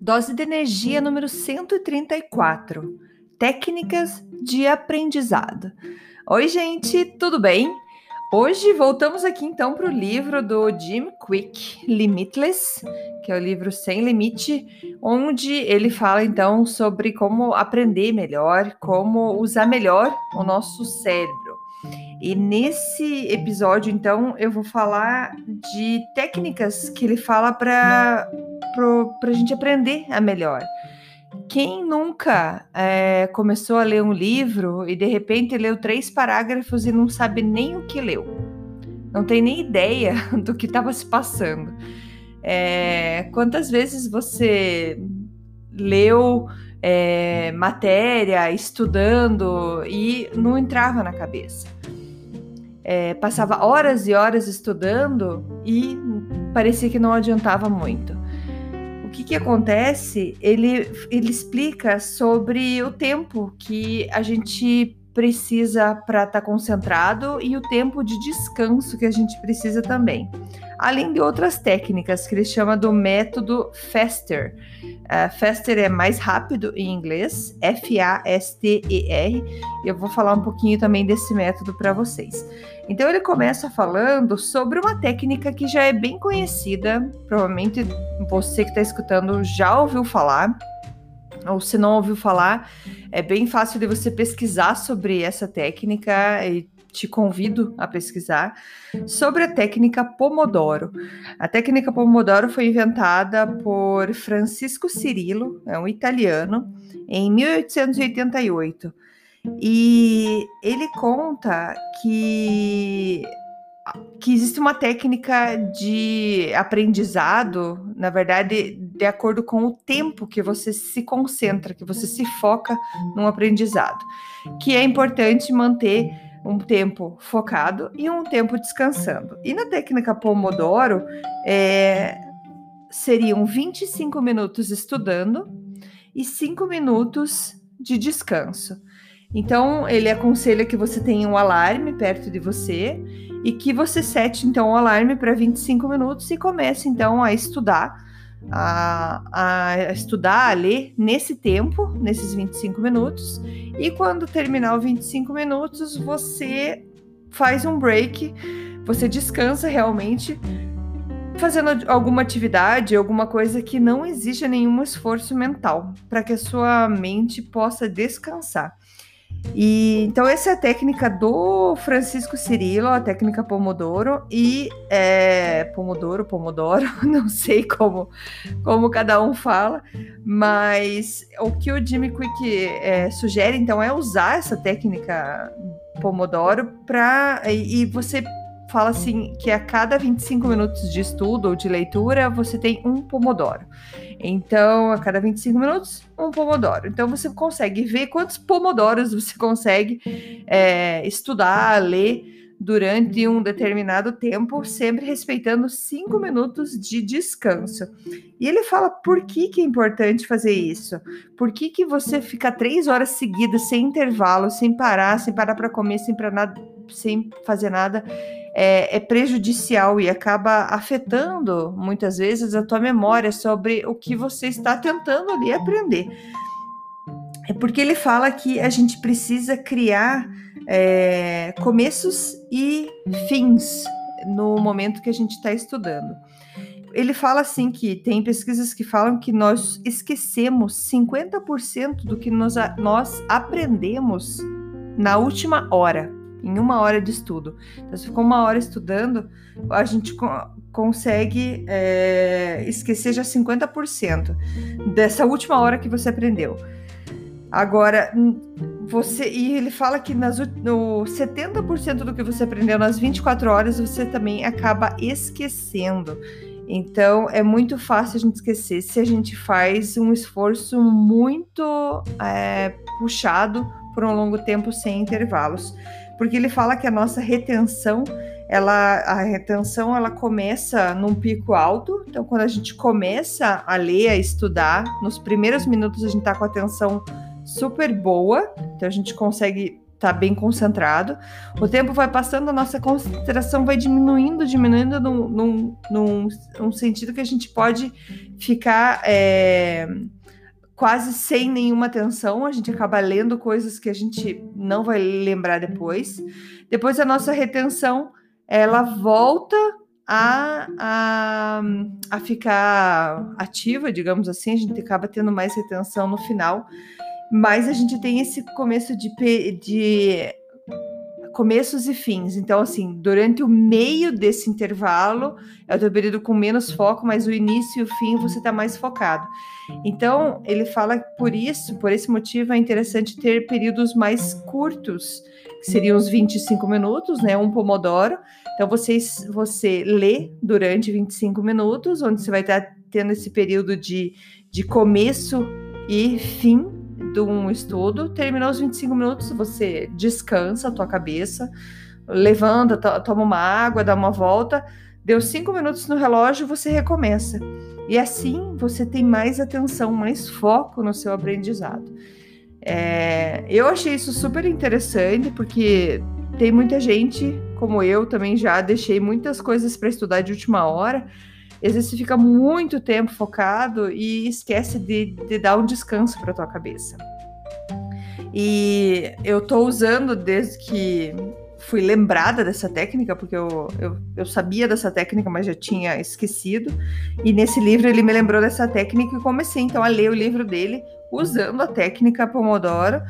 Dose de energia número 134. Técnicas de aprendizado. Oi, gente, tudo bem? Hoje voltamos aqui então para o livro do Jim Quick, Limitless, que é o livro Sem Limite, onde ele fala então sobre como aprender melhor, como usar melhor o nosso cérebro. E nesse episódio, então, eu vou falar de técnicas que ele fala para a gente aprender a melhor. Quem nunca é, começou a ler um livro e de repente leu três parágrafos e não sabe nem o que leu? Não tem nem ideia do que estava se passando. É, quantas vezes você leu é, matéria, estudando e não entrava na cabeça? É, passava horas e horas estudando e parecia que não adiantava muito o que, que acontece? Ele, ele explica sobre o tempo que a gente precisa para estar tá concentrado e o tempo de descanso que a gente precisa também. Além de outras técnicas que ele chama do método FASTER. Uh, faster é mais rápido em inglês, F-A-S-T-E-R. Eu vou falar um pouquinho também desse método para vocês. Então ele começa falando sobre uma técnica que já é bem conhecida, provavelmente você que está escutando já ouviu falar, ou se não ouviu falar, é bem fácil de você pesquisar sobre essa técnica e te convido a pesquisar sobre a técnica Pomodoro. A técnica Pomodoro foi inventada por Francisco Cirillo, é um italiano, em 1888. E ele conta que que existe uma técnica de aprendizado, na verdade, de acordo com o tempo que você se concentra, que você se foca num aprendizado, que é importante manter um tempo focado e um tempo descansando. E na técnica Pomodoro, é, seriam 25 minutos estudando e 5 minutos de descanso. Então, ele aconselha que você tenha um alarme perto de você e que você sete então o alarme para 25 minutos e comece então a estudar, a, a, estudar, a ler nesse tempo, nesses 25 minutos. E quando terminar os 25 minutos, você faz um break, você descansa realmente fazendo alguma atividade, alguma coisa que não exija nenhum esforço mental, para que a sua mente possa descansar. E então essa é a técnica do Francisco Cirilo, a técnica Pomodoro e é, Pomodoro, Pomodoro, não sei como como cada um fala, mas o que o Jimmy Quick é, sugere então é usar essa técnica Pomodoro para e, e você fala assim que a cada 25 minutos de estudo ou de leitura você tem um pomodoro. Então, a cada 25 minutos, um pomodoro. Então, você consegue ver quantos pomodoros você consegue é, estudar, ler durante um determinado tempo, sempre respeitando cinco minutos de descanso. E ele fala por que, que é importante fazer isso. Por que, que você fica três horas seguidas, sem intervalo, sem parar, sem parar para comer, sem, nada, sem fazer nada, é, é, prejudicial e acaba afetando muitas vezes a tua memória sobre o que você está tentando ali aprender. É porque ele fala que a gente precisa criar é, começos e fins no momento que a gente está estudando. Ele fala assim que tem pesquisas que falam que nós esquecemos 50% do que nós, nós aprendemos na última hora em uma hora de estudo. Então, se ficou uma hora estudando, a gente co consegue é, esquecer já 50% dessa última hora que você aprendeu. Agora, você e ele fala que nas, no 70% do que você aprendeu nas 24 horas você também acaba esquecendo. Então é muito fácil a gente esquecer se a gente faz um esforço muito é, puxado por um longo tempo sem intervalos. Porque ele fala que a nossa retenção, ela, a retenção ela começa num pico alto. Então, quando a gente começa a ler, a estudar, nos primeiros minutos a gente está com a atenção super boa, então a gente consegue estar tá bem concentrado. O tempo vai passando, a nossa concentração vai diminuindo, diminuindo num, num, num, sentido que a gente pode ficar é, quase sem nenhuma atenção. A gente acaba lendo coisas que a gente não vai lembrar depois. Depois a nossa retenção ela volta a, a, a ficar ativa, digamos assim, a gente acaba tendo mais retenção no final. Mas a gente tem esse começo de, de começos e fins. Então, assim, durante o meio desse intervalo é o teu período com menos foco, mas o início e o fim você está mais focado. Então, ele fala que por isso, por esse motivo, é interessante ter períodos mais curtos, que seriam os 25 minutos, né? Um pomodoro. Então, você, você lê durante 25 minutos, onde você vai estar tendo esse período de, de começo e fim de um estudo, terminou os 25 minutos, você descansa a tua cabeça, levanta, to toma uma água, dá uma volta, deu cinco minutos no relógio, você recomeça. E assim você tem mais atenção, mais foco no seu aprendizado. É, eu achei isso super interessante, porque tem muita gente, como eu, também já deixei muitas coisas para estudar de última hora às vezes fica muito tempo focado e esquece de, de dar um descanso para tua cabeça. E eu tô usando desde que fui lembrada dessa técnica, porque eu, eu, eu, sabia dessa técnica, mas já tinha esquecido. E nesse livro ele me lembrou dessa técnica e comecei então a ler o livro dele usando a técnica Pomodoro,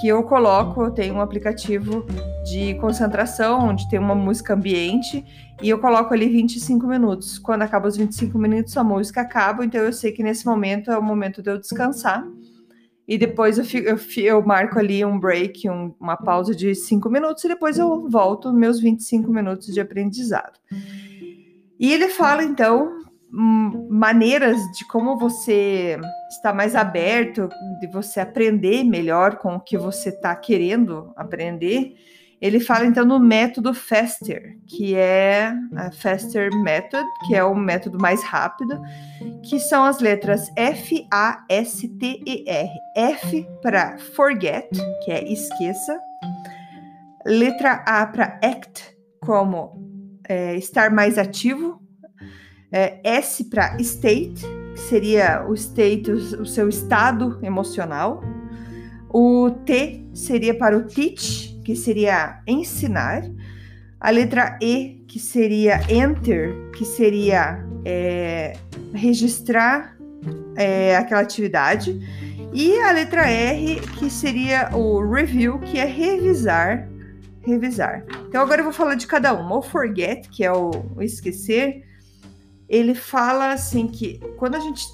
que eu coloco, eu tenho um aplicativo de concentração, onde tem uma música ambiente, e eu coloco ali 25 minutos. Quando acaba os 25 minutos, a música acaba, então eu sei que nesse momento é o momento de eu descansar. E depois eu, fico, eu, eu marco ali um break, um, uma pausa de 5 minutos, e depois eu volto meus 25 minutos de aprendizado. E ele fala, então, maneiras de como você está mais aberto, de você aprender melhor com o que você está querendo aprender. Ele fala então no método FASTER, que é a FASTER Method, que é o método mais rápido, que são as letras F, A, S, T, E, R. F para forget, que é esqueça. Letra A para act, como é, estar mais ativo, é, S para state, que seria o state, o seu estado emocional. O T seria para o teach, que seria ensinar. A letra E, que seria enter, que seria é, registrar é, aquela atividade. E a letra R, que seria o review, que é revisar, revisar. Então agora eu vou falar de cada uma. O forget, que é o, o esquecer, ele fala assim que quando a gente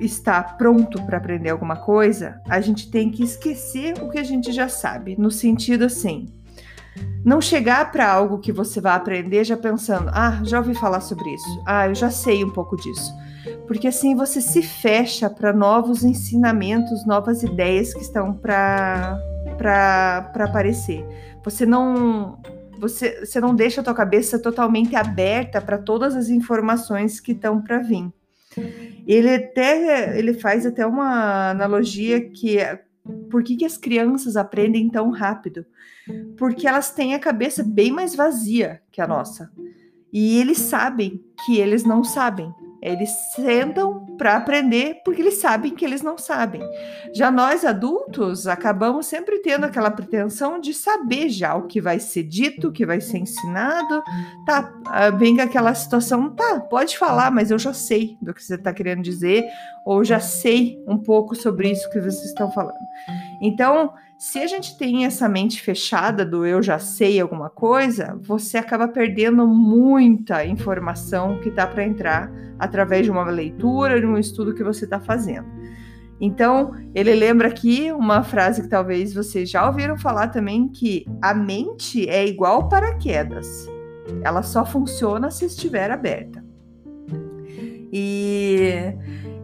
está pronto para aprender alguma coisa, a gente tem que esquecer o que a gente já sabe, no sentido assim, não chegar para algo que você vai aprender já pensando, ah, já ouvi falar sobre isso, ah, eu já sei um pouco disso. Porque assim você se fecha para novos ensinamentos, novas ideias que estão para aparecer. Você não você, você não deixa a tua cabeça totalmente aberta para todas as informações que estão para vir. Ele até ele faz até uma analogia que é, por que, que as crianças aprendem tão rápido? Porque elas têm a cabeça bem mais vazia que a nossa. E eles sabem que eles não sabem. Eles sentam para aprender porque eles sabem que eles não sabem. Já nós adultos acabamos sempre tendo aquela pretensão de saber já o que vai ser dito, o que vai ser ensinado. Tá, ah, vem aquela situação, tá, pode falar, mas eu já sei do que você está querendo dizer, ou já sei um pouco sobre isso que vocês estão falando. Então, se a gente tem essa mente fechada do eu já sei alguma coisa, você acaba perdendo muita informação que está para entrar através de uma leitura, de um estudo que você está fazendo. Então, ele lembra aqui uma frase que talvez vocês já ouviram falar também, que a mente é igual paraquedas. Ela só funciona se estiver aberta. E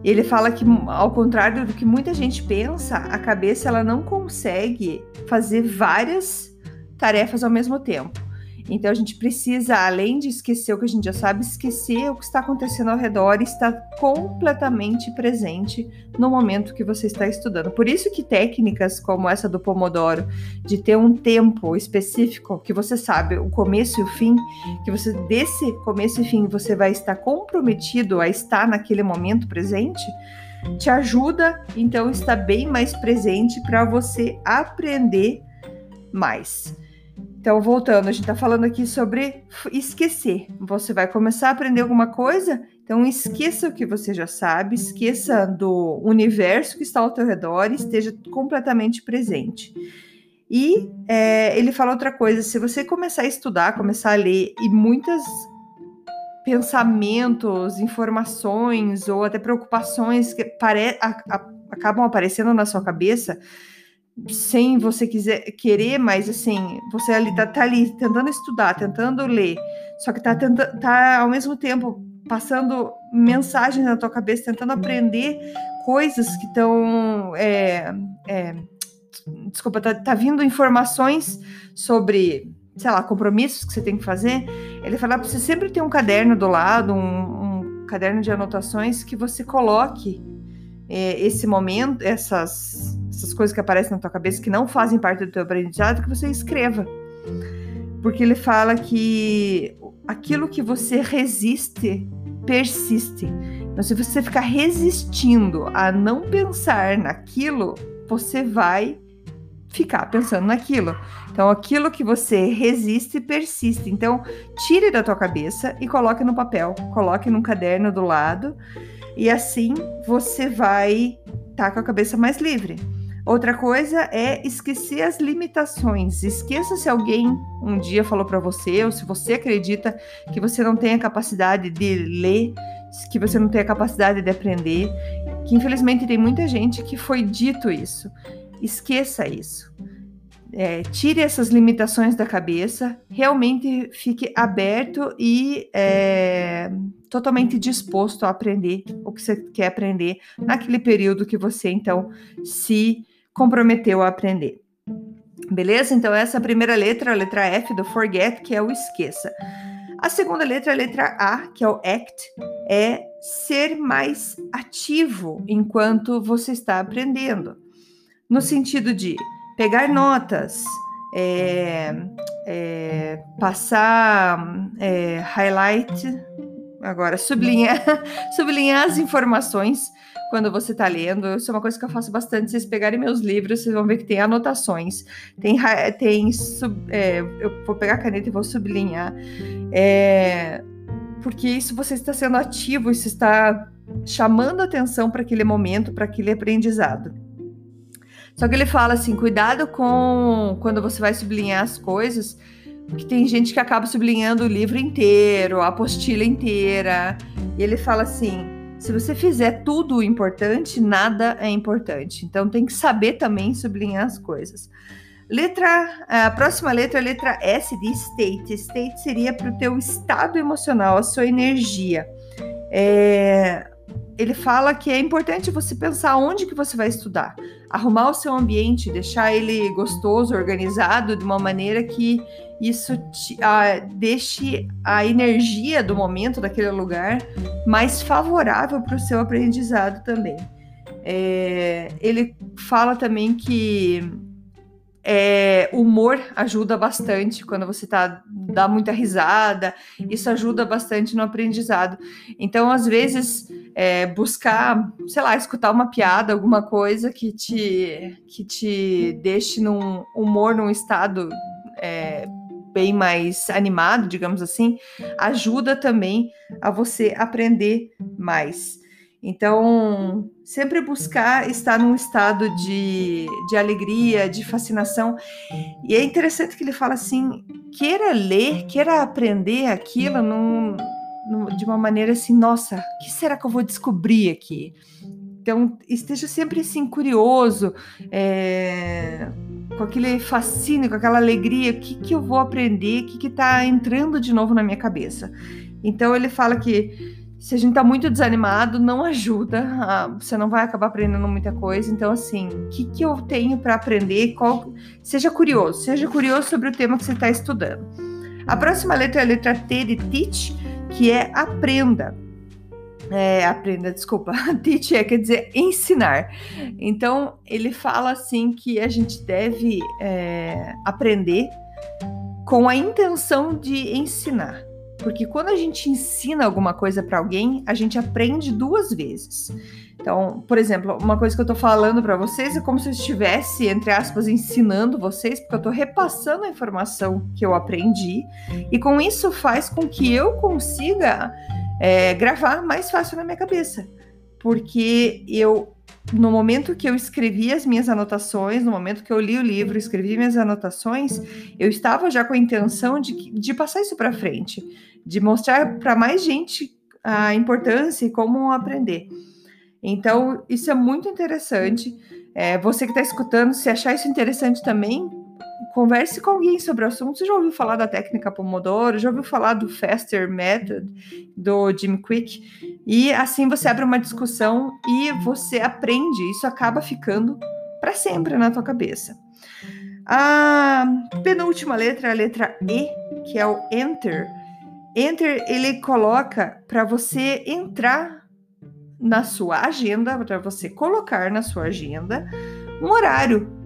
ele fala que, ao contrário do que muita gente pensa, a cabeça ela não consegue fazer várias tarefas ao mesmo tempo. Então a gente precisa, além de esquecer o que a gente já sabe, esquecer o que está acontecendo ao redor e estar completamente presente no momento que você está estudando. Por isso que técnicas como essa do Pomodoro, de ter um tempo específico que você sabe o começo e o fim, que você desse começo e fim você vai estar comprometido a estar naquele momento presente, te ajuda então estar bem mais presente para você aprender mais. Então, voltando, a gente está falando aqui sobre esquecer. Você vai começar a aprender alguma coisa, então esqueça o que você já sabe, esqueça do universo que está ao teu redor e esteja completamente presente. E é, ele fala outra coisa: se você começar a estudar, começar a ler e muitas pensamentos, informações ou até preocupações que pare, acabam aparecendo na sua cabeça, sem você quiser querer, mas assim, você ali tá, tá ali tentando estudar, tentando ler, só que tá, tenta, tá ao mesmo tempo passando mensagens na tua cabeça, tentando aprender coisas que estão. É, é, desculpa, tá, tá vindo informações sobre, sei lá, compromissos que você tem que fazer. Ele fala para você sempre ter um caderno do lado, um, um caderno de anotações que você coloque é, esse momento, essas, essas coisas que aparecem na tua cabeça que não fazem parte do teu aprendizado, que você escreva. Porque ele fala que aquilo que você resiste persiste. Então, se você ficar resistindo a não pensar naquilo, você vai ficar pensando naquilo. Então, aquilo que você resiste persiste. Então, tire da tua cabeça e coloque no papel, coloque num caderno do lado e assim você vai estar tá com a cabeça mais livre. Outra coisa é esquecer as limitações. Esqueça se alguém um dia falou para você, ou se você acredita que você não tem a capacidade de ler, que você não tem a capacidade de aprender, que infelizmente tem muita gente que foi dito isso. Esqueça isso é, tire essas limitações da cabeça, realmente fique aberto e é, totalmente disposto a aprender o que você quer aprender naquele período que você então se comprometeu a aprender. Beleza? Então, essa é primeira letra, a letra F do forget, que é o esqueça. A segunda letra, a letra A, que é o act, é ser mais ativo enquanto você está aprendendo. No sentido de pegar notas, é, é, passar é, highlight, agora sublinhar, sublinhar as informações quando você está lendo. Isso é uma coisa que eu faço bastante. Vocês pegarem meus livros, vocês vão ver que tem anotações. Tem, tem sub, é, eu vou pegar a caneta e vou sublinhar. É, porque isso você está sendo ativo, isso está chamando atenção para aquele momento, para aquele aprendizado. Só que ele fala assim: cuidado com quando você vai sublinhar as coisas, porque tem gente que acaba sublinhando o livro inteiro, a apostila inteira. E ele fala assim: se você fizer tudo o importante, nada é importante. Então tem que saber também sublinhar as coisas. Letra, a próxima letra é a letra S de state. State seria para o teu estado emocional, a sua energia. É, ele fala que é importante você pensar onde que você vai estudar, arrumar o seu ambiente, deixar ele gostoso, organizado, de uma maneira que isso te, a, deixe a energia do momento daquele lugar mais favorável para o seu aprendizado também. É, ele fala também que é, humor ajuda bastante quando você tá dá muita risada, isso ajuda bastante no aprendizado. Então, às vezes, é, buscar, sei lá, escutar uma piada, alguma coisa que te que te deixe num humor, num estado é, bem mais animado, digamos assim, ajuda também a você aprender mais. Então, sempre buscar estar num estado de, de alegria, de fascinação. E é interessante que ele fala assim: queira ler, queira aprender aquilo num, num, de uma maneira assim, nossa, o que será que eu vou descobrir aqui? Então, esteja sempre assim, curioso, é, com aquele fascínio, com aquela alegria, o que, que eu vou aprender, o que está entrando de novo na minha cabeça. Então, ele fala que se a gente está muito desanimado, não ajuda, a, você não vai acabar aprendendo muita coisa. Então, assim, o que, que eu tenho para aprender? Qual, seja curioso, seja curioso sobre o tema que você está estudando. A próxima letra é a letra T de teach, que é aprenda. É, aprenda, desculpa. Teach é, quer dizer ensinar. Então, ele fala assim que a gente deve é, aprender com a intenção de ensinar. Porque quando a gente ensina alguma coisa para alguém, a gente aprende duas vezes. Então, por exemplo, uma coisa que eu tô falando para vocês é como se eu estivesse, entre aspas, ensinando vocês, porque eu tô repassando a informação que eu aprendi, e com isso faz com que eu consiga é, gravar mais fácil na minha cabeça. Porque eu, no momento que eu escrevi as minhas anotações, no momento que eu li o livro, escrevi minhas anotações, eu estava já com a intenção de, de passar isso para frente, de mostrar para mais gente a importância e como aprender. Então, isso é muito interessante. É, você que está escutando, se achar isso interessante também, converse com alguém sobre o assunto. Você já ouviu falar da técnica Pomodoro? Já ouviu falar do Faster Method do Jim Quick? E assim você abre uma discussão e você aprende. Isso acaba ficando para sempre na tua cabeça. A penúltima letra é a letra E, que é o Enter. Enter ele coloca para você entrar na sua agenda, para você colocar na sua agenda um horário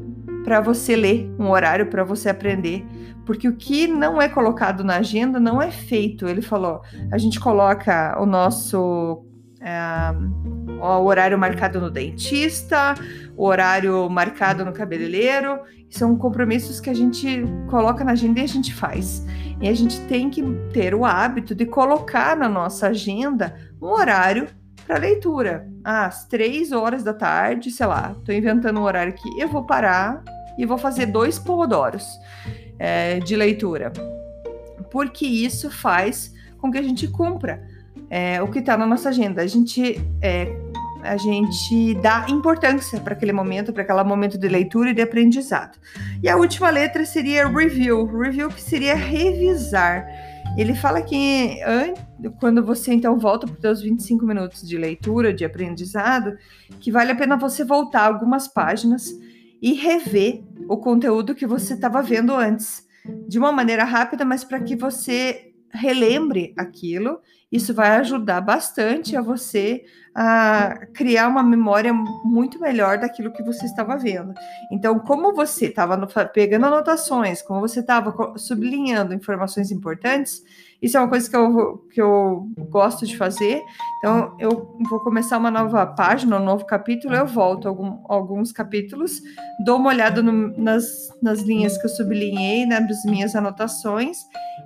para você ler, um horário para você aprender, porque o que não é colocado na agenda não é feito. Ele falou: a gente coloca o nosso é, o horário marcado no dentista, o horário marcado no cabeleireiro, são compromissos que a gente coloca na agenda e a gente faz. E a gente tem que ter o hábito de colocar na nossa agenda um horário para leitura. às três horas da tarde, sei lá, tô inventando um horário aqui, eu vou parar e vou fazer dois pomodoros é, de leitura. Porque isso faz com que a gente cumpra é, o que está na nossa agenda. A gente, é, a gente dá importância para aquele momento, para aquele momento de leitura e de aprendizado. E a última letra seria review. Review que seria revisar. Ele fala que quando você então volta para os seus 25 minutos de leitura, de aprendizado, que vale a pena você voltar algumas páginas e rever o conteúdo que você estava vendo antes, de uma maneira rápida, mas para que você relembre aquilo. Isso vai ajudar bastante a você a criar uma memória muito melhor daquilo que você estava vendo. Então, como você estava pegando anotações, como você estava sublinhando informações importantes, isso é uma coisa que eu, que eu gosto de fazer. Então, eu vou começar uma nova página, um novo capítulo, eu volto algum, alguns capítulos, dou uma olhada no, nas, nas linhas que eu sublinhei, né, nas minhas anotações,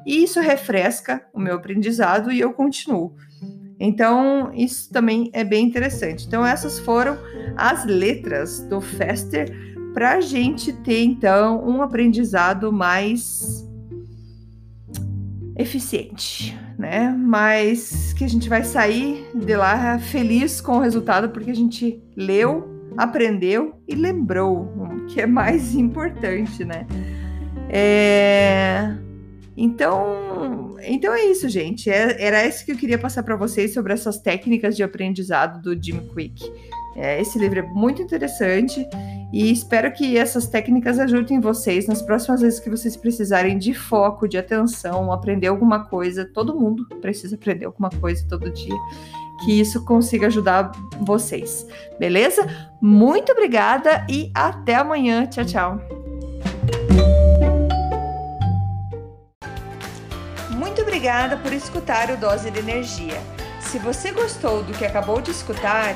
e isso refresca o meu aprendizado e eu continuo. Então, isso também é bem interessante. Então, essas foram as letras do Fester para a gente ter, então, um aprendizado mais eficiente, né? Mas que a gente vai sair de lá feliz com o resultado porque a gente leu, aprendeu e lembrou, que é mais importante, né? É... Então, então é isso, gente. É, era isso que eu queria passar para vocês sobre essas técnicas de aprendizado do Jim Quick. É, esse livro é muito interessante e espero que essas técnicas ajudem vocês nas próximas vezes que vocês precisarem de foco, de atenção, aprender alguma coisa. Todo mundo precisa aprender alguma coisa todo dia. Que isso consiga ajudar vocês, beleza? Muito obrigada e até amanhã. Tchau, tchau. Muito obrigada por escutar o Dose de Energia. Se você gostou do que acabou de escutar,